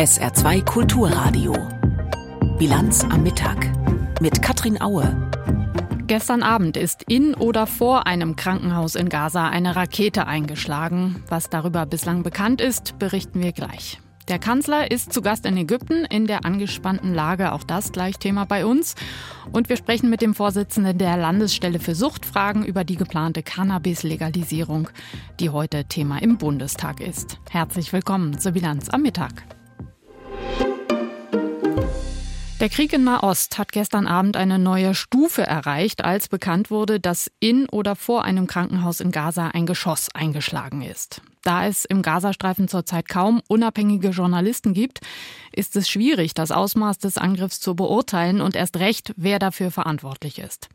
SR2 Kulturradio. Bilanz am Mittag mit Katrin Aue. Gestern Abend ist in oder vor einem Krankenhaus in Gaza eine Rakete eingeschlagen. Was darüber bislang bekannt ist, berichten wir gleich. Der Kanzler ist zu Gast in Ägypten in der angespannten Lage. Auch das gleich Thema bei uns. Und wir sprechen mit dem Vorsitzenden der Landesstelle für Suchtfragen über die geplante Cannabis-Legalisierung, die heute Thema im Bundestag ist. Herzlich willkommen zur Bilanz am Mittag. Der Krieg in Nahost hat gestern Abend eine neue Stufe erreicht, als bekannt wurde, dass in oder vor einem Krankenhaus in Gaza ein Geschoss eingeschlagen ist. Da es im Gazastreifen zurzeit kaum unabhängige Journalisten gibt, ist es schwierig, das Ausmaß des Angriffs zu beurteilen und erst recht, wer dafür verantwortlich ist.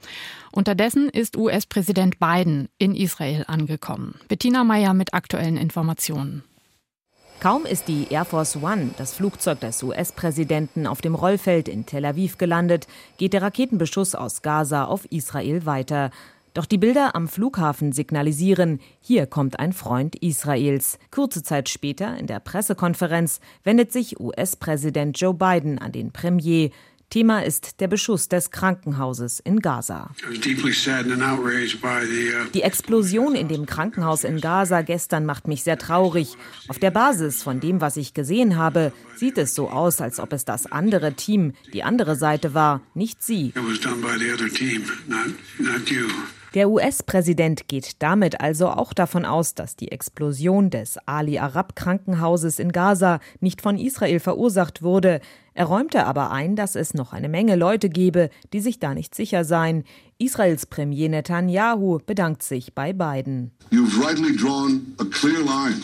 Unterdessen ist US-Präsident Biden in Israel angekommen. Bettina Meyer mit aktuellen Informationen. Kaum ist die Air Force One, das Flugzeug des US-Präsidenten, auf dem Rollfeld in Tel Aviv gelandet, geht der Raketenbeschuss aus Gaza auf Israel weiter. Doch die Bilder am Flughafen signalisieren, hier kommt ein Freund Israels. Kurze Zeit später, in der Pressekonferenz, wendet sich US-Präsident Joe Biden an den Premier. Thema ist der Beschuss des Krankenhauses in Gaza. Uh, Die Explosion in dem Krankenhaus in Gaza gestern macht mich sehr traurig. Auf der Basis von dem, was ich gesehen habe, sieht es so aus, als ob es das andere Team, die andere Seite war, nicht Sie. Der US-Präsident geht damit also auch davon aus, dass die Explosion des Ali Arab Krankenhauses in Gaza nicht von Israel verursacht wurde. Er räumte aber ein, dass es noch eine Menge Leute gebe, die sich da nicht sicher seien. Israels Premier Netanyahu bedankt sich bei beiden. You've rightly drawn a clear line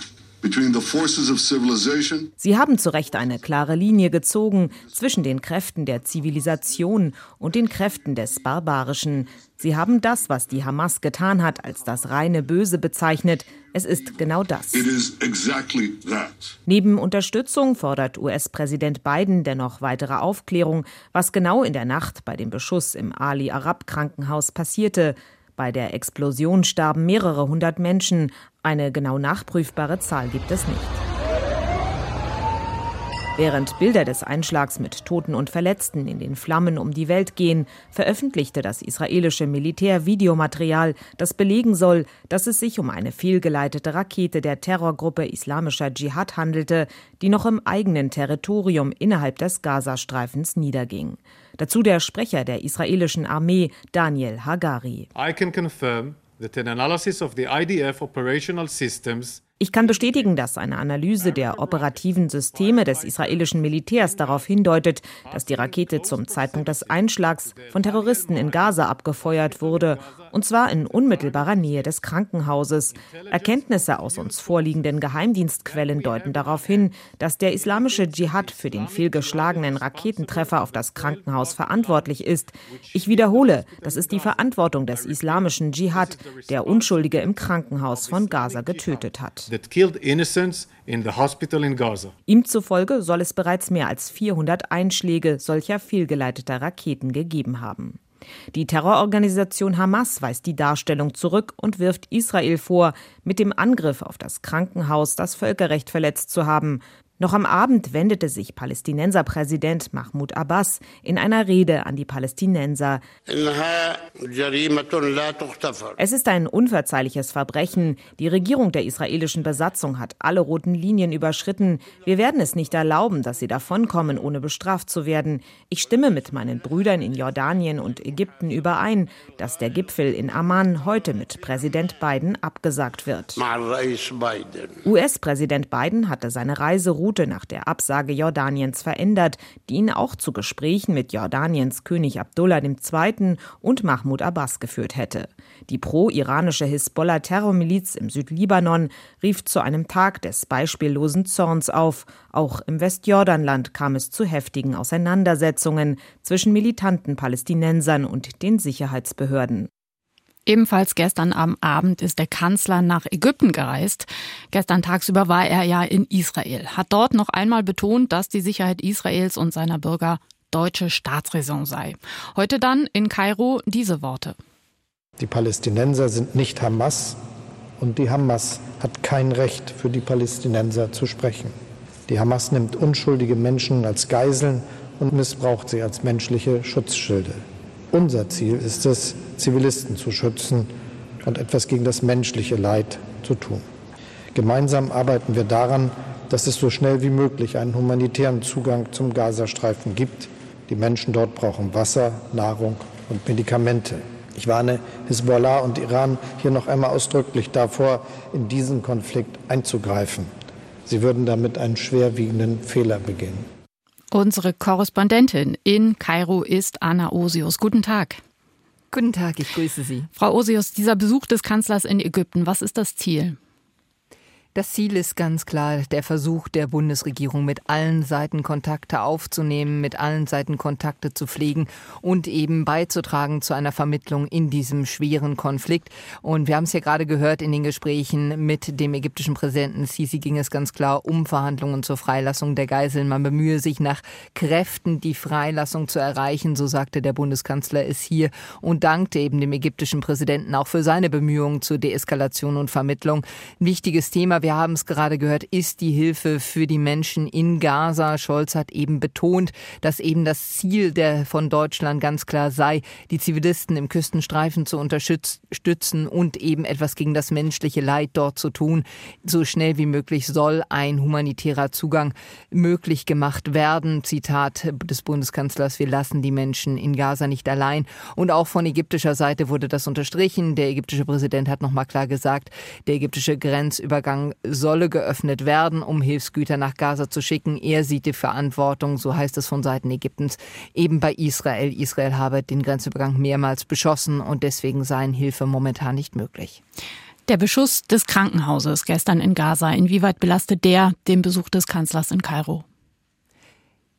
Sie haben zu Recht eine klare Linie gezogen zwischen den Kräften der Zivilisation und den Kräften des Barbarischen. Sie haben das, was die Hamas getan hat, als das reine Böse bezeichnet. Es ist genau das. Exactly Neben Unterstützung fordert US-Präsident Biden dennoch weitere Aufklärung, was genau in der Nacht bei dem Beschuss im Ali Arab Krankenhaus passierte. Bei der Explosion starben mehrere hundert Menschen. Eine genau nachprüfbare Zahl gibt es nicht. Während Bilder des Einschlags mit Toten und Verletzten in den Flammen um die Welt gehen, veröffentlichte das israelische Militär Videomaterial, das belegen soll, dass es sich um eine fehlgeleitete Rakete der Terrorgruppe Islamischer Dschihad handelte, die noch im eigenen Territorium innerhalb des Gazastreifens niederging. Dazu der Sprecher der israelischen Armee, Daniel Hagari. I can confirm that an analysis of the IDF operational systems ich kann bestätigen, dass eine Analyse der operativen Systeme des israelischen Militärs darauf hindeutet, dass die Rakete zum Zeitpunkt des Einschlags von Terroristen in Gaza abgefeuert wurde, und zwar in unmittelbarer Nähe des Krankenhauses. Erkenntnisse aus uns vorliegenden Geheimdienstquellen deuten darauf hin, dass der islamische Dschihad für den fehlgeschlagenen Raketentreffer auf das Krankenhaus verantwortlich ist. Ich wiederhole, das ist die Verantwortung des islamischen Dschihad, der Unschuldige im Krankenhaus von Gaza getötet hat Ihm zufolge soll es bereits mehr als 400 Einschläge solcher fehlgeleiteter Raketen gegeben haben. Die Terrororganisation Hamas weist die Darstellung zurück und wirft Israel vor, mit dem Angriff auf das Krankenhaus das Völkerrecht verletzt zu haben. Noch am Abend wendete sich Palästinenserpräsident Mahmoud Abbas in einer Rede an die Palästinenser. Es ist ein unverzeihliches Verbrechen. Die Regierung der israelischen Besatzung hat alle roten Linien überschritten. Wir werden es nicht erlauben, dass sie davonkommen, ohne bestraft zu werden. Ich stimme mit meinen Brüdern in Jordanien und Ägypten überein, dass der Gipfel in Amman heute mit Präsident Biden abgesagt wird. US-Präsident Biden hatte seine Reise Route nach der Absage Jordaniens verändert, die ihn auch zu Gesprächen mit Jordaniens König Abdullah II. und Mahmoud Abbas geführt hätte. Die pro-iranische Hisbollah-Terrormiliz im Südlibanon rief zu einem Tag des beispiellosen Zorns auf. Auch im Westjordanland kam es zu heftigen Auseinandersetzungen zwischen militanten Palästinensern und den Sicherheitsbehörden. Ebenfalls gestern am Abend ist der Kanzler nach Ägypten gereist. Gestern tagsüber war er ja in Israel, hat dort noch einmal betont, dass die Sicherheit Israels und seiner Bürger deutsche Staatsräson sei. Heute dann in Kairo diese Worte. Die Palästinenser sind nicht Hamas Und die Hamas hat kein Recht für die Palästinenser zu sprechen. Die Hamas nimmt unschuldige Menschen als Geiseln und missbraucht sie als menschliche Schutzschilde. Unser Ziel ist es, Zivilisten zu schützen und etwas gegen das menschliche Leid zu tun. Gemeinsam arbeiten wir daran, dass es so schnell wie möglich einen humanitären Zugang zum Gazastreifen gibt. Die Menschen dort brauchen Wasser, Nahrung und Medikamente. Ich warne Hisbollah und Iran hier noch einmal ausdrücklich davor, in diesen Konflikt einzugreifen. Sie würden damit einen schwerwiegenden Fehler begehen. Unsere Korrespondentin in Kairo ist Anna Osius. Guten Tag. Guten Tag, ich grüße Sie. Frau Osius, dieser Besuch des Kanzlers in Ägypten, was ist das Ziel? Das Ziel ist ganz klar der Versuch der Bundesregierung, mit allen Seiten Kontakte aufzunehmen, mit allen Seiten Kontakte zu pflegen und eben beizutragen zu einer Vermittlung in diesem schweren Konflikt. Und wir haben es ja gerade gehört in den Gesprächen mit dem ägyptischen Präsidenten Sisi ging es ganz klar um Verhandlungen zur Freilassung der Geiseln. Man bemühe sich nach Kräften, die Freilassung zu erreichen, so sagte der Bundeskanzler es hier und dankte eben dem ägyptischen Präsidenten auch für seine Bemühungen zur Deeskalation und Vermittlung. Ein wichtiges Thema wir haben es gerade gehört, ist die Hilfe für die Menschen in Gaza. Scholz hat eben betont, dass eben das Ziel der von Deutschland ganz klar sei, die Zivilisten im Küstenstreifen zu unterstützen und eben etwas gegen das menschliche Leid dort zu tun. So schnell wie möglich soll ein humanitärer Zugang möglich gemacht werden. Zitat des Bundeskanzlers, wir lassen die Menschen in Gaza nicht allein. Und auch von ägyptischer Seite wurde das unterstrichen. Der ägyptische Präsident hat nochmal klar gesagt, der ägyptische Grenzübergang solle geöffnet werden, um Hilfsgüter nach Gaza zu schicken. Er sieht die Verantwortung, so heißt es von Seiten Ägyptens, eben bei Israel. Israel habe den Grenzübergang mehrmals beschossen und deswegen seien Hilfe momentan nicht möglich. Der Beschuss des Krankenhauses gestern in Gaza, inwieweit belastet der den Besuch des Kanzlers in Kairo?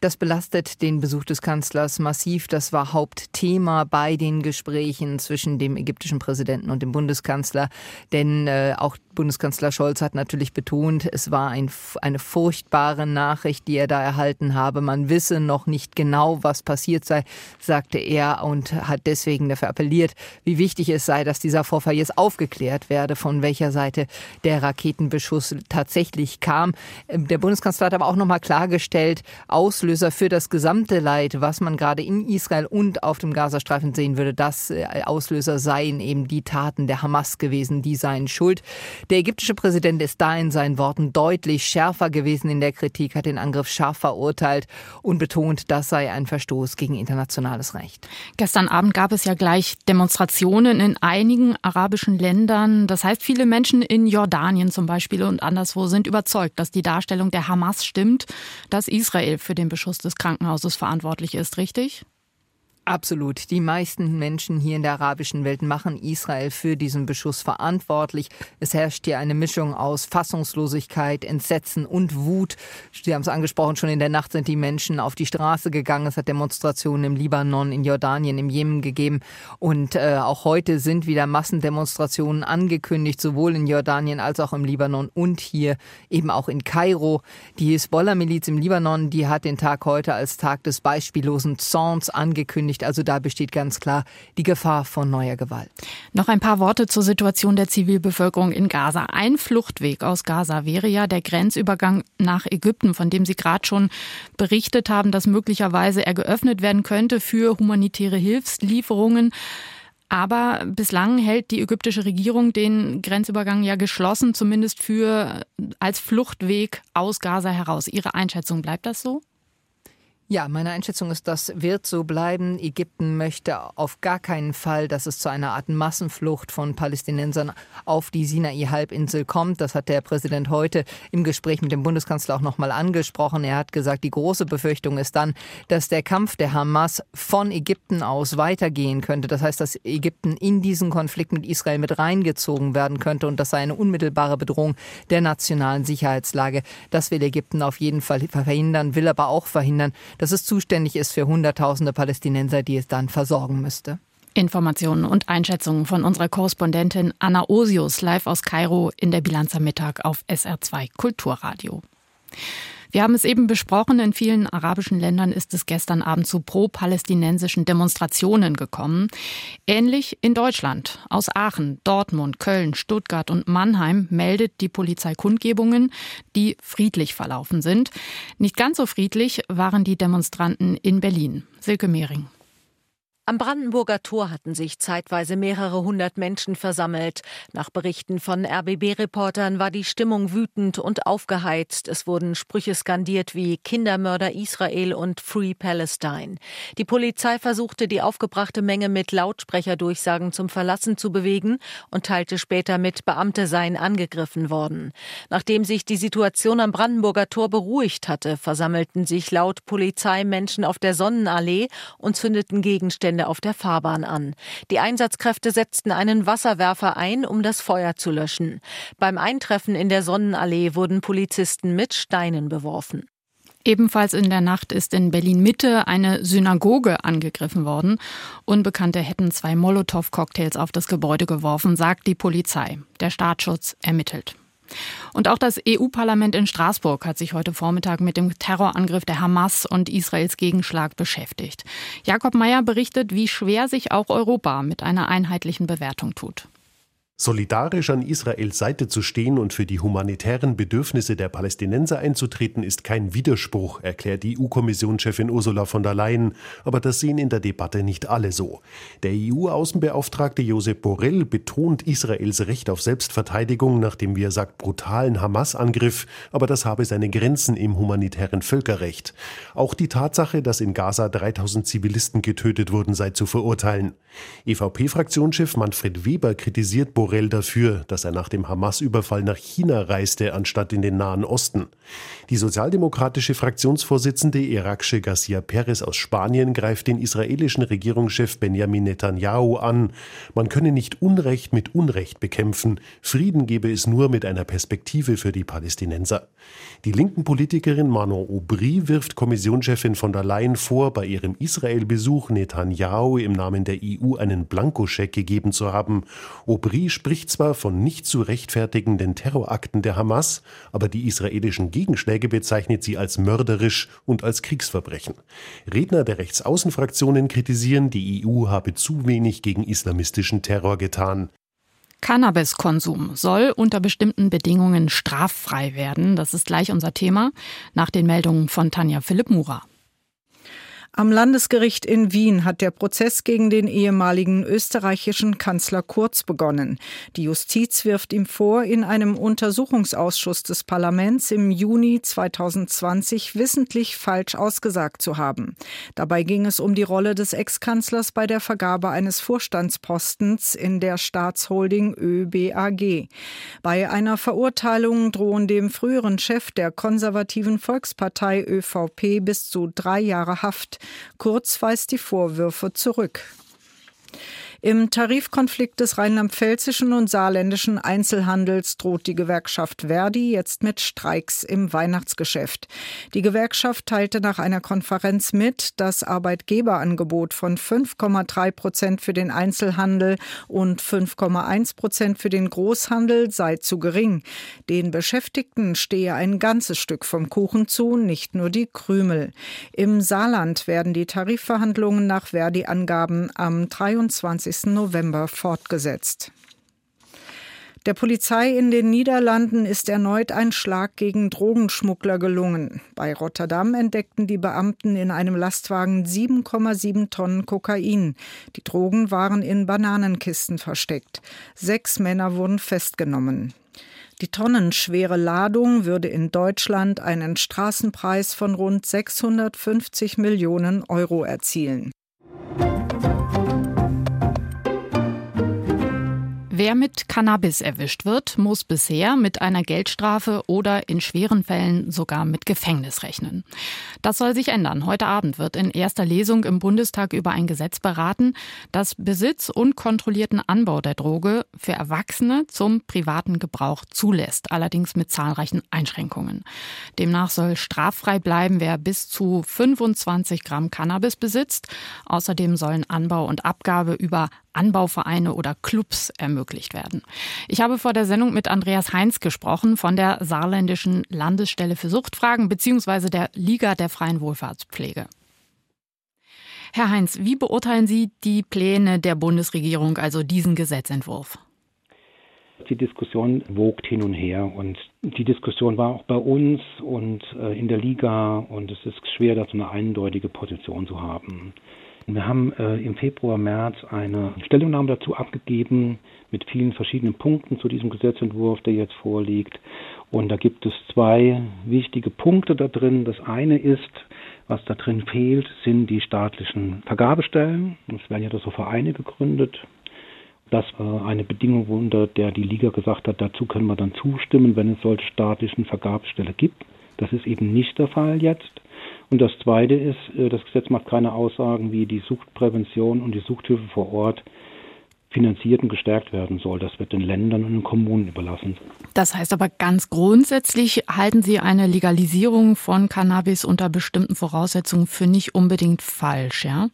Das belastet den Besuch des Kanzlers massiv. Das war Hauptthema bei den Gesprächen zwischen dem ägyptischen Präsidenten und dem Bundeskanzler. Denn äh, auch Bundeskanzler Scholz hat natürlich betont, es war ein, eine furchtbare Nachricht, die er da erhalten habe. Man wisse noch nicht genau, was passiert sei, sagte er und hat deswegen dafür appelliert, wie wichtig es sei, dass dieser Vorfall jetzt aufgeklärt werde, von welcher Seite der Raketenbeschuss tatsächlich kam. Der Bundeskanzler hat aber auch nochmal klargestellt, Auslöser Auslöser für das gesamte Leid, was man gerade in Israel und auf dem Gazastreifen sehen würde, das äh, Auslöser seien eben die Taten der Hamas gewesen, die seien schuld. Der ägyptische Präsident ist da in seinen Worten deutlich schärfer gewesen in der Kritik, hat den Angriff scharf verurteilt und betont, das sei ein Verstoß gegen internationales Recht. Gestern Abend gab es ja gleich Demonstrationen in einigen arabischen Ländern. Das heißt, viele Menschen in Jordanien zum Beispiel und anderswo sind überzeugt, dass die Darstellung der Hamas stimmt, dass Israel für den Beschuss des Krankenhauses verantwortlich ist, richtig? Absolut. Die meisten Menschen hier in der arabischen Welt machen Israel für diesen Beschuss verantwortlich. Es herrscht hier eine Mischung aus Fassungslosigkeit, Entsetzen und Wut. Sie haben es angesprochen, schon in der Nacht sind die Menschen auf die Straße gegangen. Es hat Demonstrationen im Libanon, in Jordanien, im Jemen gegeben. Und äh, auch heute sind wieder Massendemonstrationen angekündigt, sowohl in Jordanien als auch im Libanon und hier eben auch in Kairo. Die Hisbollah-Miliz im Libanon, die hat den Tag heute als Tag des beispiellosen Zorns angekündigt angekündigt. Also da besteht ganz klar die Gefahr von neuer Gewalt. Noch ein paar Worte zur Situation der Zivilbevölkerung in Gaza. Ein Fluchtweg aus Gaza wäre ja der Grenzübergang nach Ägypten, von dem Sie gerade schon berichtet haben, dass möglicherweise er geöffnet werden könnte für humanitäre Hilfslieferungen. Aber bislang hält die ägyptische Regierung den Grenzübergang ja geschlossen, zumindest für als Fluchtweg aus Gaza heraus. Ihre Einschätzung bleibt das so? Ja, meine Einschätzung ist, das wird so bleiben. Ägypten möchte auf gar keinen Fall, dass es zu einer Art Massenflucht von Palästinensern auf die Sinai-Halbinsel kommt. Das hat der Präsident heute im Gespräch mit dem Bundeskanzler auch nochmal angesprochen. Er hat gesagt, die große Befürchtung ist dann, dass der Kampf der Hamas von Ägypten aus weitergehen könnte. Das heißt, dass Ägypten in diesen Konflikt mit Israel mit reingezogen werden könnte und das sei eine unmittelbare Bedrohung der nationalen Sicherheitslage. Das will Ägypten auf jeden Fall verhindern, will aber auch verhindern, dass es zuständig ist für Hunderttausende Palästinenser, die es dann versorgen müsste. Informationen und Einschätzungen von unserer Korrespondentin Anna Osius live aus Kairo in der Bilanz am Mittag auf SR2 Kulturradio. Wir haben es eben besprochen, in vielen arabischen Ländern ist es gestern Abend zu pro-palästinensischen Demonstrationen gekommen. Ähnlich in Deutschland. Aus Aachen, Dortmund, Köln, Stuttgart und Mannheim meldet die Polizei Kundgebungen, die friedlich verlaufen sind. Nicht ganz so friedlich waren die Demonstranten in Berlin. Silke Mehring. Am Brandenburger Tor hatten sich zeitweise mehrere hundert Menschen versammelt. Nach Berichten von RBB-Reportern war die Stimmung wütend und aufgeheizt. Es wurden Sprüche skandiert wie Kindermörder Israel und Free Palestine. Die Polizei versuchte, die aufgebrachte Menge mit Lautsprecherdurchsagen zum Verlassen zu bewegen und teilte später mit, Beamte seien angegriffen worden. Nachdem sich die Situation am Brandenburger Tor beruhigt hatte, versammelten sich laut Polizei Menschen auf der Sonnenallee und zündeten Gegenstände Widerstände auf der Fahrbahn an. Die Einsatzkräfte setzten einen Wasserwerfer ein, um das Feuer zu löschen. Beim Eintreffen in der Sonnenallee wurden Polizisten mit Steinen beworfen. Ebenfalls in der Nacht ist in Berlin Mitte eine Synagoge angegriffen worden. Unbekannte hätten zwei Molotow-Cocktails auf das Gebäude geworfen, sagt die Polizei. Der Staatsschutz ermittelt. Und auch das EU-Parlament in Straßburg hat sich heute Vormittag mit dem Terrorangriff der Hamas und Israels Gegenschlag beschäftigt. Jakob Mayer berichtet, wie schwer sich auch Europa mit einer einheitlichen Bewertung tut. Solidarisch an Israels Seite zu stehen und für die humanitären Bedürfnisse der Palästinenser einzutreten, ist kein Widerspruch, erklärt EU-Kommissionschefin Ursula von der Leyen. Aber das sehen in der Debatte nicht alle so. Der EU-Außenbeauftragte Josep Borrell betont Israels Recht auf Selbstverteidigung nach dem, wie er sagt, brutalen Hamas-Angriff. Aber das habe seine Grenzen im humanitären Völkerrecht. Auch die Tatsache, dass in Gaza 3000 Zivilisten getötet wurden, sei zu verurteilen. EVP-Fraktionschef Manfred Weber kritisiert Borrell Borrell dafür, dass er nach dem Hamas-Überfall nach China reiste, anstatt in den Nahen Osten. Die sozialdemokratische Fraktionsvorsitzende Iraksche Garcia Perez aus Spanien greift den israelischen Regierungschef Benjamin Netanyahu an. Man könne nicht Unrecht mit Unrecht bekämpfen. Frieden gebe es nur mit einer Perspektive für die Palästinenser. Die linken Politikerin Manon Aubry wirft Kommissionschefin von der Leyen vor, bei ihrem Israel-Besuch Netanyahu im Namen der EU einen Blankoscheck gegeben zu haben. Aubry spricht zwar von nicht zu rechtfertigenden Terrorakten der Hamas, aber die israelischen Gegenschläge bezeichnet sie als mörderisch und als Kriegsverbrechen. Redner der Rechtsaußenfraktionen kritisieren, die EU habe zu wenig gegen islamistischen Terror getan. Cannabiskonsum soll unter bestimmten Bedingungen straffrei werden. Das ist gleich unser Thema nach den Meldungen von Tanja Philipp Mura. Am Landesgericht in Wien hat der Prozess gegen den ehemaligen österreichischen Kanzler Kurz begonnen. Die Justiz wirft ihm vor, in einem Untersuchungsausschuss des Parlaments im Juni 2020 wissentlich falsch ausgesagt zu haben. Dabei ging es um die Rolle des Ex-Kanzlers bei der Vergabe eines Vorstandspostens in der Staatsholding ÖBAG. Bei einer Verurteilung drohen dem früheren Chef der konservativen Volkspartei ÖVP bis zu drei Jahre Haft. Kurz weist die Vorwürfe zurück. Im Tarifkonflikt des rheinland-pfälzischen und saarländischen Einzelhandels droht die Gewerkschaft Verdi jetzt mit Streiks im Weihnachtsgeschäft. Die Gewerkschaft teilte nach einer Konferenz mit, das Arbeitgeberangebot von 5,3 Prozent für den Einzelhandel und 5,1 Prozent für den Großhandel sei zu gering. Den Beschäftigten stehe ein ganzes Stück vom Kuchen zu, nicht nur die Krümel. Im Saarland werden die Tarifverhandlungen nach Verdi-Angaben am 23. November fortgesetzt. Der Polizei in den Niederlanden ist erneut ein Schlag gegen Drogenschmuggler gelungen. Bei Rotterdam entdeckten die Beamten in einem Lastwagen 7,7 Tonnen Kokain. Die Drogen waren in Bananenkisten versteckt. Sechs Männer wurden festgenommen. Die tonnenschwere Ladung würde in Deutschland einen Straßenpreis von rund 650 Millionen Euro erzielen. Wer mit Cannabis erwischt wird, muss bisher mit einer Geldstrafe oder in schweren Fällen sogar mit Gefängnis rechnen. Das soll sich ändern. Heute Abend wird in erster Lesung im Bundestag über ein Gesetz beraten, das Besitz und kontrollierten Anbau der Droge für Erwachsene zum privaten Gebrauch zulässt, allerdings mit zahlreichen Einschränkungen. Demnach soll straffrei bleiben, wer bis zu 25 Gramm Cannabis besitzt. Außerdem sollen Anbau und Abgabe über Anbauvereine oder Clubs ermöglicht werden. Ich habe vor der Sendung mit Andreas Heinz gesprochen von der Saarländischen Landesstelle für Suchtfragen bzw. der Liga der freien Wohlfahrtspflege. Herr Heinz, wie beurteilen Sie die Pläne der Bundesregierung, also diesen Gesetzentwurf? Die Diskussion wogt hin und her und die Diskussion war auch bei uns und äh, in der Liga und es ist schwer, da so eine eindeutige Position zu haben. Wir haben äh, im Februar, März eine Stellungnahme dazu abgegeben mit vielen verschiedenen Punkten zu diesem Gesetzentwurf, der jetzt vorliegt. Und da gibt es zwei wichtige Punkte da drin. Das eine ist, was da drin fehlt, sind die staatlichen Vergabestellen. Es werden ja da so Vereine gegründet. Das war eine Bedingung, unter der die Liga gesagt hat, dazu können wir dann zustimmen, wenn es solche staatlichen Vergabestelle gibt. Das ist eben nicht der Fall jetzt. Und das Zweite ist, äh, das Gesetz macht keine Aussagen, wie die Suchtprävention und die Suchthilfe vor Ort finanziert und gestärkt werden soll. Das wird den Ländern und den Kommunen überlassen. Das heißt aber ganz grundsätzlich halten Sie eine Legalisierung von Cannabis unter bestimmten Voraussetzungen für nicht unbedingt falsch, ja?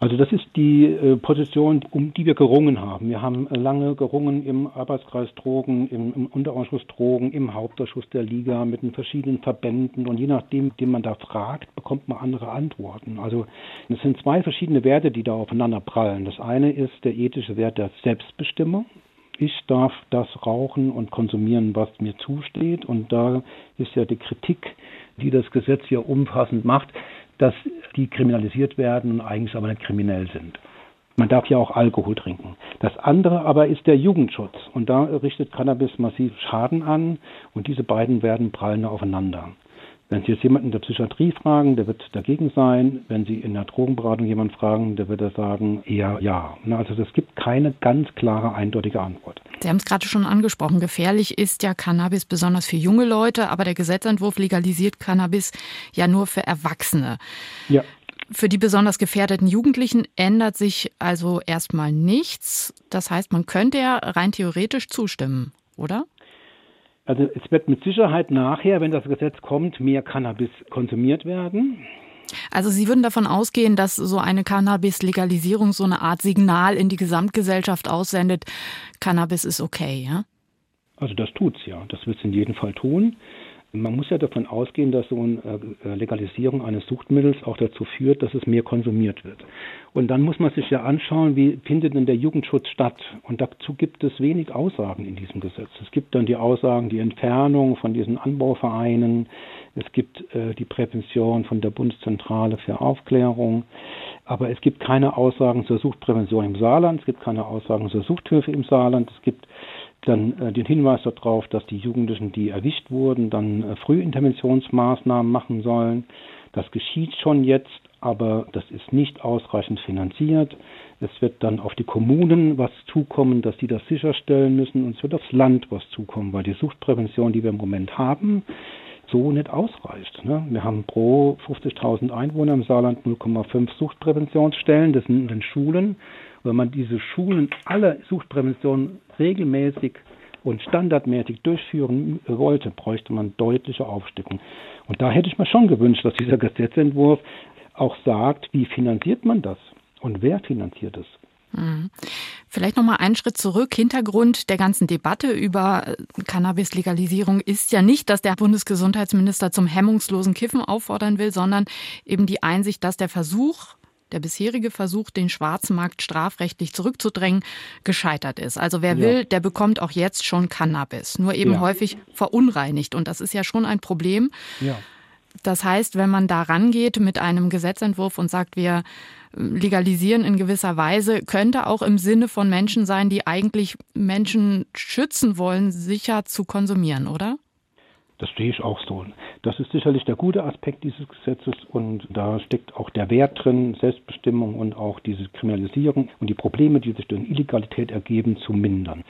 Also das ist die äh, Position, um die wir gerungen haben. Wir haben lange gerungen im Arbeitskreis Drogen, im, Unterausschuss Drogen, im Hauptausschuss der Liga mit den verschiedenen Verbänden und je nachdem, den man da fragt, bekommt man andere Antworten. Also es sind zwei verschiedene Werte, die da aufeinander prallen. Das eine ist der ethische Wert der Selbstbestimmung. Ich darf das rauchen und konsumieren, was mir zusteht. Und da ist ja die Kritik, die das Gesetz hier umfassend macht, dass die kriminalisiert werden und eigentlich aber nicht kriminell sind. Man darf ja auch Alkohol trinken. Das andere aber ist der Jugendschutz. Und da richtet Cannabis massiv Schaden an und diese beiden werden prallen aufeinander. Wenn Sie jetzt jemanden in der Psychiatrie fragen, der wird dagegen sein. Wenn Sie in der Drogenberatung jemanden fragen, der wird sagen, eher ja. Also es gibt keine ganz klare, eindeutige Antwort. Sie haben es gerade schon angesprochen. Gefährlich ist ja Cannabis besonders für junge Leute, aber der Gesetzentwurf legalisiert Cannabis ja nur für Erwachsene. Ja. Für die besonders gefährdeten Jugendlichen ändert sich also erstmal nichts. Das heißt, man könnte ja rein theoretisch zustimmen, oder? Also es wird mit Sicherheit nachher, wenn das Gesetz kommt, mehr Cannabis konsumiert werden. Also Sie würden davon ausgehen, dass so eine Cannabis-Legalisierung so eine Art Signal in die Gesamtgesellschaft aussendet, Cannabis ist okay, ja? Also das tut's ja. Das wird es in jedem Fall tun. Man muss ja davon ausgehen, dass so eine äh, Legalisierung eines Suchtmittels auch dazu führt, dass es mehr konsumiert wird. Und dann muss man sich ja anschauen, wie findet denn der Jugendschutz statt? Und dazu gibt es wenig Aussagen in diesem Gesetz. Es gibt dann die Aussagen, die Entfernung von diesen Anbauvereinen. Es gibt äh, die Prävention von der Bundeszentrale für Aufklärung. Aber es gibt keine Aussagen zur Suchtprävention im Saarland. Es gibt keine Aussagen zur Suchthilfe im Saarland. Es gibt dann äh, den Hinweis darauf, dass die Jugendlichen, die erwischt wurden, dann äh, Frühinterventionsmaßnahmen machen sollen. Das geschieht schon jetzt, aber das ist nicht ausreichend finanziert. Es wird dann auf die Kommunen was zukommen, dass sie das sicherstellen müssen und es wird aufs Land was zukommen, weil die Suchtprävention, die wir im Moment haben, so nicht ausreicht. Ne? Wir haben pro 50.000 Einwohner im Saarland 0,5 Suchtpräventionsstellen, das sind in den Schulen. Wenn man diese Schulen alle Suchtprävention regelmäßig und standardmäßig durchführen wollte, bräuchte man deutliche Aufstückung. Und da hätte ich mir schon gewünscht, dass dieser Gesetzentwurf auch sagt, wie finanziert man das und wer finanziert es. Mhm. Vielleicht noch mal einen Schritt zurück. Hintergrund der ganzen Debatte über äh, Cannabis-Legalisierung ist ja nicht, dass der Bundesgesundheitsminister zum hemmungslosen Kiffen auffordern will, sondern eben die Einsicht, dass der Versuch, der bisherige Versuch, den Schwarzmarkt strafrechtlich zurückzudrängen, gescheitert ist. Also wer ja. will, der bekommt auch jetzt schon Cannabis, nur eben ja. häufig verunreinigt. Und das ist ja schon ein Problem. Ja. Das heißt, wenn man da rangeht mit einem Gesetzentwurf und sagt, wir legalisieren in gewisser Weise, könnte auch im Sinne von Menschen sein, die eigentlich Menschen schützen wollen, sicher zu konsumieren, oder? Das sehe ich auch so. Das ist sicherlich der gute Aspekt dieses Gesetzes und da steckt auch der Wert drin, Selbstbestimmung und auch diese Kriminalisierung und die Probleme, die sich durch Illegalität ergeben, zu mindern.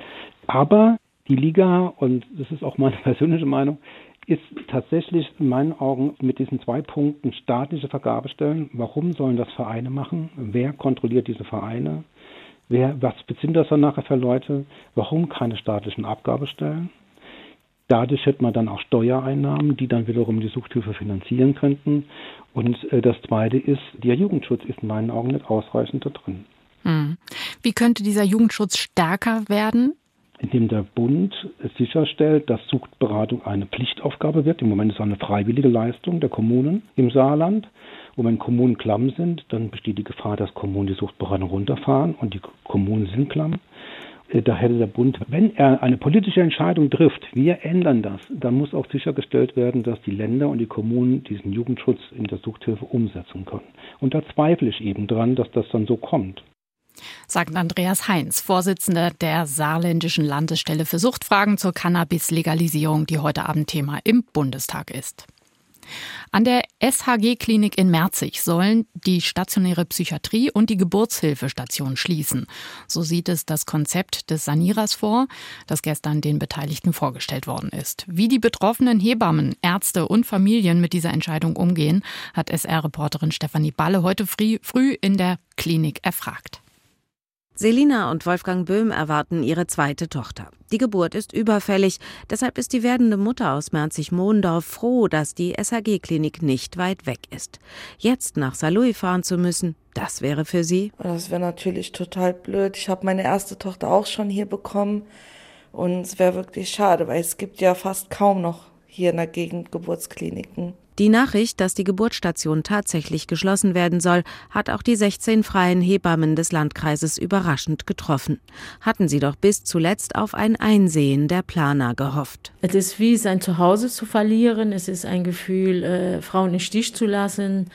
Aber die Liga, und das ist auch meine persönliche Meinung, ist tatsächlich in meinen Augen mit diesen zwei Punkten staatliche Vergabestellen. Warum sollen das Vereine machen? Wer kontrolliert diese Vereine? Wer, was sind das dann nachher für Leute? Warum keine staatlichen Abgabestellen? Dadurch hätte man dann auch Steuereinnahmen, die dann wiederum die Suchthilfe finanzieren könnten. Und äh, das Zweite ist, der Jugendschutz ist in meinen Augen nicht ausreichend da drin. Hm. Wie könnte dieser Jugendschutz stärker werden? Indem der Bund sicherstellt, dass Suchtberatung eine Pflichtaufgabe wird. Im Moment ist es eine freiwillige Leistung der Kommunen im Saarland. Und wenn Kommunen klamm sind, dann besteht die Gefahr, dass Kommunen die Suchtberatung runterfahren und die Kommunen sind klamm. Da hätte der Bund, wenn er eine politische Entscheidung trifft, wir ändern das, dann muss auch sichergestellt werden, dass die Länder und die Kommunen diesen Jugendschutz in der Suchthilfe umsetzen können. Und da zweifle ich eben dran, dass das dann so kommt. Sagt Andreas Heinz, Vorsitzender der Saarländischen Landesstelle für Suchtfragen zur Cannabis-Legalisierung, die heute Abend Thema im Bundestag ist. An der SHG-Klinik in Merzig sollen die stationäre Psychiatrie und die Geburtshilfestation schließen. So sieht es das Konzept des Sanierers vor, das gestern den Beteiligten vorgestellt worden ist. Wie die betroffenen Hebammen, Ärzte und Familien mit dieser Entscheidung umgehen, hat SR-Reporterin Stefanie Balle heute früh in der Klinik erfragt. Selina und Wolfgang Böhm erwarten ihre zweite Tochter. Die Geburt ist überfällig, deshalb ist die werdende Mutter aus Merzig-Mohndorf froh, dass die SAG-Klinik nicht weit weg ist. Jetzt nach Saarlouis fahren zu müssen, das wäre für sie. Das wäre natürlich total blöd. Ich habe meine erste Tochter auch schon hier bekommen und es wäre wirklich schade, weil es gibt ja fast kaum noch hier in der Gegend Geburtskliniken. Die Nachricht, dass die Geburtsstation tatsächlich geschlossen werden soll, hat auch die 16 freien Hebammen des Landkreises überraschend getroffen. Hatten sie doch bis zuletzt auf ein Einsehen der Planer gehofft. Es ist wie sein Zuhause zu verlieren. Es ist ein Gefühl, äh, Frauen im Stich zu lassen.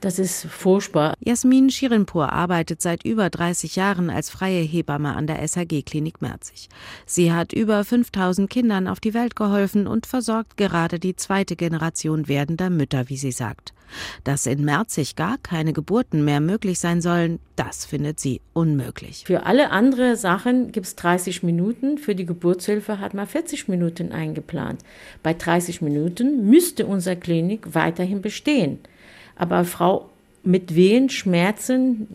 Das ist furchtbar. Jasmin Schirinpur arbeitet seit über 30 Jahren als freie Hebamme an der SAG-Klinik Merzig. Sie hat über 5000 Kindern auf die Welt geholfen und versorgt gerade die zweite Generation werdender Mütter, wie sie sagt. Dass in Merzig gar keine Geburten mehr möglich sein sollen, das findet sie unmöglich. Für alle anderen Sachen gibt es 30 Minuten. Für die Geburtshilfe hat man 40 Minuten eingeplant. Bei 30 Minuten müsste unsere Klinik weiterhin bestehen. Aber Frau mit Wehen, Schmerzen,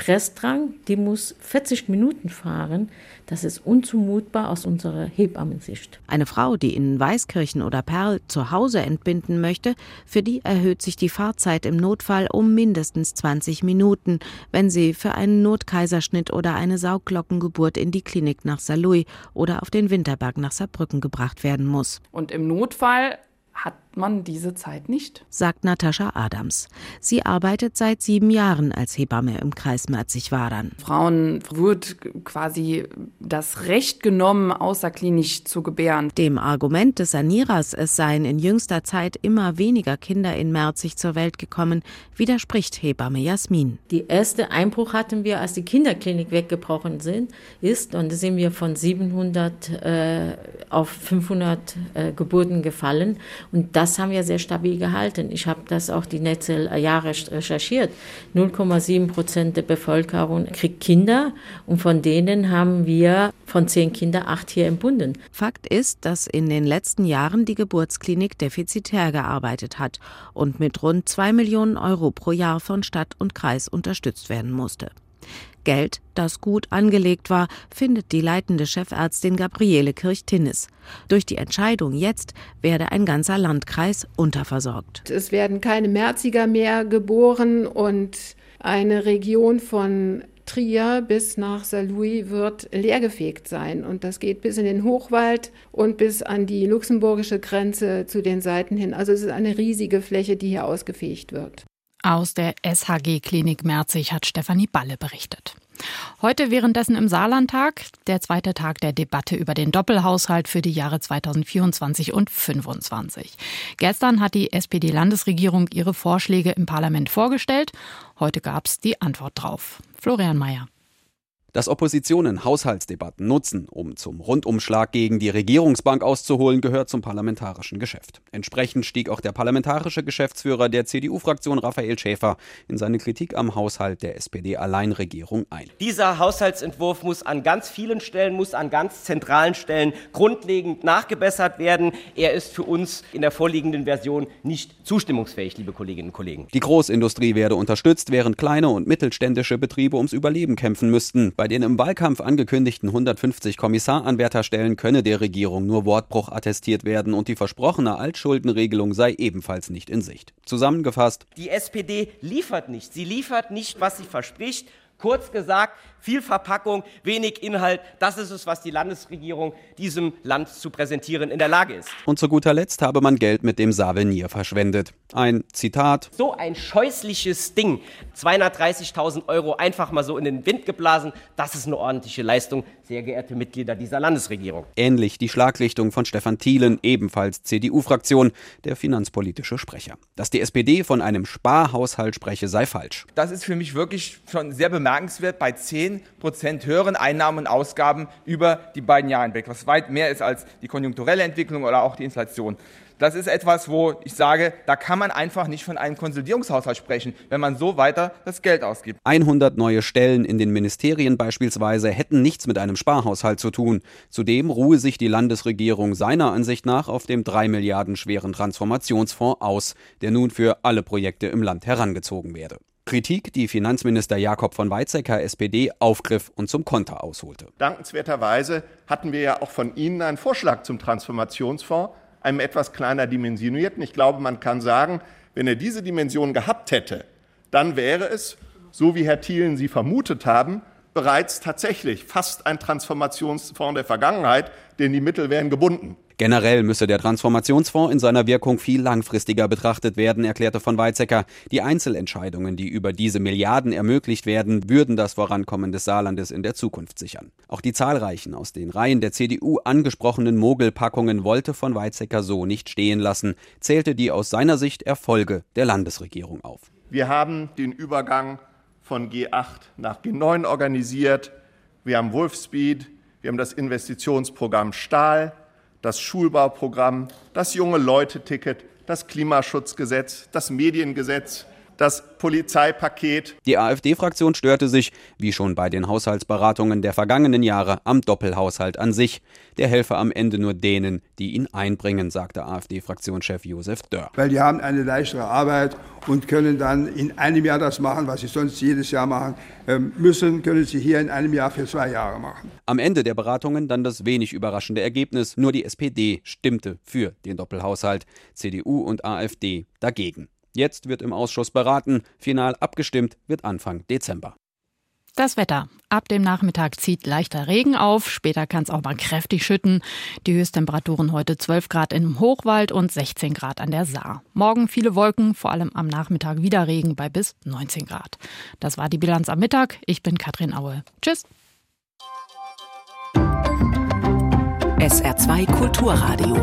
Pressdrang, die muss 40 Minuten fahren. Das ist unzumutbar aus unserer Hebammensicht. Eine Frau, die in Weißkirchen oder Perl zu Hause entbinden möchte, für die erhöht sich die Fahrzeit im Notfall um mindestens 20 Minuten, wenn sie für einen Notkaiserschnitt oder eine Sauglockengeburt in die Klinik nach Saarlouis oder auf den Winterberg nach Saarbrücken gebracht werden muss. Und im Notfall hat man diese Zeit nicht, sagt Natascha Adams. Sie arbeitet seit sieben Jahren als Hebamme im Kreis Merzig-Wadern. Frauen wird quasi das Recht genommen, außerklinisch zu gebären. Dem Argument des Sanierers, es seien in jüngster Zeit immer weniger Kinder in Merzig zur Welt gekommen, widerspricht Hebamme Jasmin. Die erste Einbruch hatten wir, als die Kinderklinik weggebrochen sind, ist, und da sind wir von 700 äh, auf 500 äh, Geburten gefallen. Und das haben wir sehr stabil gehalten. Ich habe das auch die letzten Jahre recherchiert. 0,7 Prozent der Bevölkerung kriegt Kinder und von denen haben wir von zehn Kindern acht hier entbunden. Fakt ist, dass in den letzten Jahren die Geburtsklinik defizitär gearbeitet hat und mit rund zwei Millionen Euro pro Jahr von Stadt und Kreis unterstützt werden musste. Geld, das gut angelegt war, findet die leitende Chefärztin Gabriele Kirch-Tinnes. Durch die Entscheidung jetzt werde ein ganzer Landkreis unterversorgt. Es werden keine Merziger mehr geboren und eine Region von Trier bis nach Saarlouis wird leergefegt sein. Und das geht bis in den Hochwald und bis an die luxemburgische Grenze zu den Seiten hin. Also es ist eine riesige Fläche, die hier ausgefegt wird. Aus der SHG-Klinik Merzig hat Stefanie Balle berichtet. Heute währenddessen im Saarlandtag der zweite Tag der Debatte über den Doppelhaushalt für die Jahre 2024 und 2025. Gestern hat die SPD-Landesregierung ihre Vorschläge im Parlament vorgestellt. Heute gab es die Antwort drauf. Florian Mayer. Dass Oppositionen Haushaltsdebatten nutzen, um zum Rundumschlag gegen die Regierungsbank auszuholen, gehört zum parlamentarischen Geschäft. Entsprechend stieg auch der parlamentarische Geschäftsführer der CDU-Fraktion Raphael Schäfer in seine Kritik am Haushalt der SPD-Alleinregierung ein. Dieser Haushaltsentwurf muss an ganz vielen Stellen, muss an ganz zentralen Stellen grundlegend nachgebessert werden. Er ist für uns in der vorliegenden Version nicht zustimmungsfähig, liebe Kolleginnen und Kollegen. Die Großindustrie werde unterstützt, während kleine und mittelständische Betriebe ums Überleben kämpfen müssten. Bei den im Wahlkampf angekündigten 150 Kommissaranwärterstellen könne der Regierung nur Wortbruch attestiert werden und die versprochene Altschuldenregelung sei ebenfalls nicht in Sicht. Zusammengefasst. Die SPD liefert nicht. Sie liefert nicht, was sie verspricht. Kurz gesagt, viel Verpackung, wenig Inhalt. Das ist es, was die Landesregierung diesem Land zu präsentieren in der Lage ist. Und zu guter Letzt habe man Geld mit dem Savenier verschwendet. Ein Zitat. So ein scheußliches Ding. 230.000 Euro einfach mal so in den Wind geblasen. Das ist eine ordentliche Leistung, sehr geehrte Mitglieder dieser Landesregierung. Ähnlich die Schlaglichtung von Stefan Thielen, ebenfalls CDU-Fraktion, der finanzpolitische Sprecher. Dass die SPD von einem Sparhaushalt spreche, sei falsch. Das ist für mich wirklich schon sehr bemerkenswert bei 10 Prozent höheren Einnahmen und Ausgaben über die beiden Jahre hinweg, was weit mehr ist als die konjunkturelle Entwicklung oder auch die Inflation. Das ist etwas, wo ich sage, da kann man einfach nicht von einem Konsolidierungshaushalt sprechen, wenn man so weiter das Geld ausgibt. 100 neue Stellen in den Ministerien beispielsweise hätten nichts mit einem Sparhaushalt zu tun. Zudem ruhe sich die Landesregierung seiner Ansicht nach auf dem 3 Milliarden schweren Transformationsfonds aus, der nun für alle Projekte im Land herangezogen werde. Kritik, die Finanzminister Jakob von Weizsäcker, SPD, aufgriff und zum Konter ausholte. Dankenswerterweise hatten wir ja auch von Ihnen einen Vorschlag zum Transformationsfonds, einem etwas kleiner dimensionierten. Ich glaube, man kann sagen, wenn er diese Dimension gehabt hätte, dann wäre es, so wie Herr Thielen Sie vermutet haben, bereits tatsächlich fast ein Transformationsfonds der Vergangenheit, denn die Mittel wären gebunden. Generell müsse der Transformationsfonds in seiner Wirkung viel langfristiger betrachtet werden, erklärte von Weizsäcker. Die Einzelentscheidungen, die über diese Milliarden ermöglicht werden, würden das Vorankommen des Saarlandes in der Zukunft sichern. Auch die zahlreichen aus den Reihen der CDU angesprochenen Mogelpackungen wollte von Weizsäcker so nicht stehen lassen, zählte die aus seiner Sicht Erfolge der Landesregierung auf. Wir haben den Übergang von G8 nach G9 organisiert. Wir haben Wolfspeed, wir haben das Investitionsprogramm Stahl, das Schulbauprogramm, das Junge-Leute-Ticket, das Klimaschutzgesetz, das Mediengesetz, das Polizeipaket. Die AfD-Fraktion störte sich, wie schon bei den Haushaltsberatungen der vergangenen Jahre, am Doppelhaushalt an sich. Der helfe am Ende nur denen, die ihn einbringen, sagte AfD-Fraktionschef Josef Dörr. Weil die haben eine leichtere Arbeit und können dann in einem Jahr das machen, was sie sonst jedes Jahr machen ähm, müssen, können sie hier in einem Jahr für zwei Jahre machen. Am Ende der Beratungen dann das wenig überraschende Ergebnis. Nur die SPD stimmte für den Doppelhaushalt, CDU und AfD dagegen. Jetzt wird im Ausschuss beraten, final abgestimmt wird Anfang Dezember. Das Wetter. Ab dem Nachmittag zieht leichter Regen auf. Später kann es auch mal kräftig schütten. Die Höchsttemperaturen heute 12 Grad im Hochwald und 16 Grad an der Saar. Morgen viele Wolken, vor allem am Nachmittag wieder Regen bei bis 19 Grad. Das war die Bilanz am Mittag. Ich bin Katrin Aue. Tschüss. SR2 Kulturradio.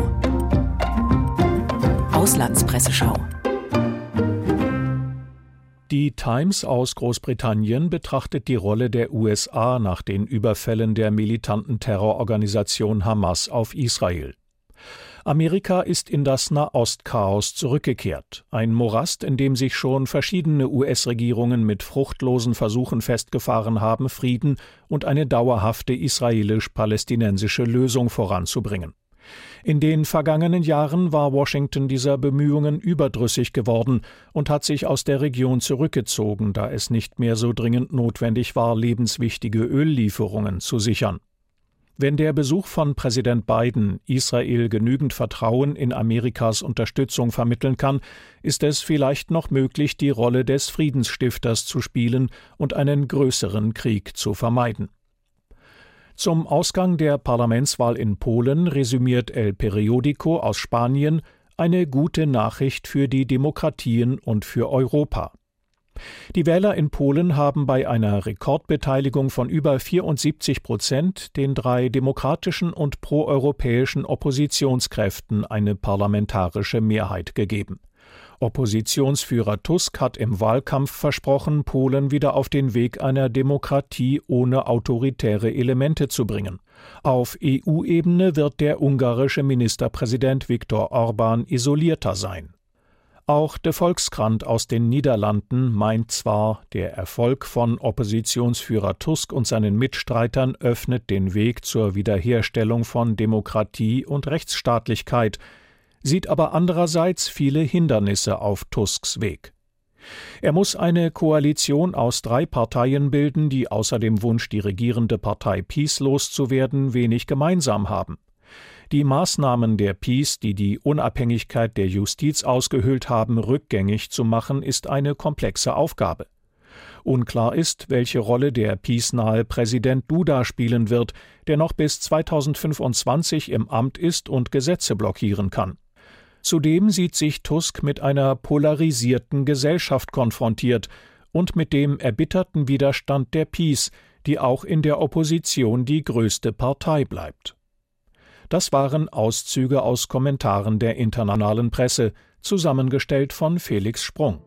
Auslandspresseschau. Die Times aus Großbritannien betrachtet die Rolle der USA nach den Überfällen der militanten Terrororganisation Hamas auf Israel. Amerika ist in das Nahostchaos zurückgekehrt, ein Morast, in dem sich schon verschiedene US-Regierungen mit fruchtlosen Versuchen festgefahren haben, Frieden und eine dauerhafte israelisch-palästinensische Lösung voranzubringen. In den vergangenen Jahren war Washington dieser Bemühungen überdrüssig geworden und hat sich aus der Region zurückgezogen, da es nicht mehr so dringend notwendig war, lebenswichtige Öllieferungen zu sichern. Wenn der Besuch von Präsident Biden Israel genügend Vertrauen in Amerikas Unterstützung vermitteln kann, ist es vielleicht noch möglich, die Rolle des Friedensstifters zu spielen und einen größeren Krieg zu vermeiden. Zum Ausgang der Parlamentswahl in Polen resümiert El Periodico aus Spanien eine gute Nachricht für die Demokratien und für Europa. Die Wähler in Polen haben bei einer Rekordbeteiligung von über 74 Prozent den drei demokratischen und proeuropäischen Oppositionskräften eine parlamentarische Mehrheit gegeben. Oppositionsführer Tusk hat im Wahlkampf versprochen, Polen wieder auf den Weg einer Demokratie ohne autoritäre Elemente zu bringen. Auf EU-Ebene wird der ungarische Ministerpräsident Viktor Orban isolierter sein. Auch der Volkskrant aus den Niederlanden meint zwar, der Erfolg von Oppositionsführer Tusk und seinen Mitstreitern öffnet den Weg zur Wiederherstellung von Demokratie und Rechtsstaatlichkeit, sieht aber andererseits viele Hindernisse auf Tusks Weg. Er muss eine Koalition aus drei Parteien bilden, die außer dem Wunsch, die regierende Partei Peace loszuwerden, wenig gemeinsam haben. Die Maßnahmen der Peace, die die Unabhängigkeit der Justiz ausgehöhlt haben, rückgängig zu machen, ist eine komplexe Aufgabe. Unklar ist, welche Rolle der peace-nahe Präsident Duda spielen wird, der noch bis 2025 im Amt ist und Gesetze blockieren kann. Zudem sieht sich Tusk mit einer polarisierten Gesellschaft konfrontiert und mit dem erbitterten Widerstand der Peace, die auch in der Opposition die größte Partei bleibt. Das waren Auszüge aus Kommentaren der internationalen Presse, zusammengestellt von Felix Sprung.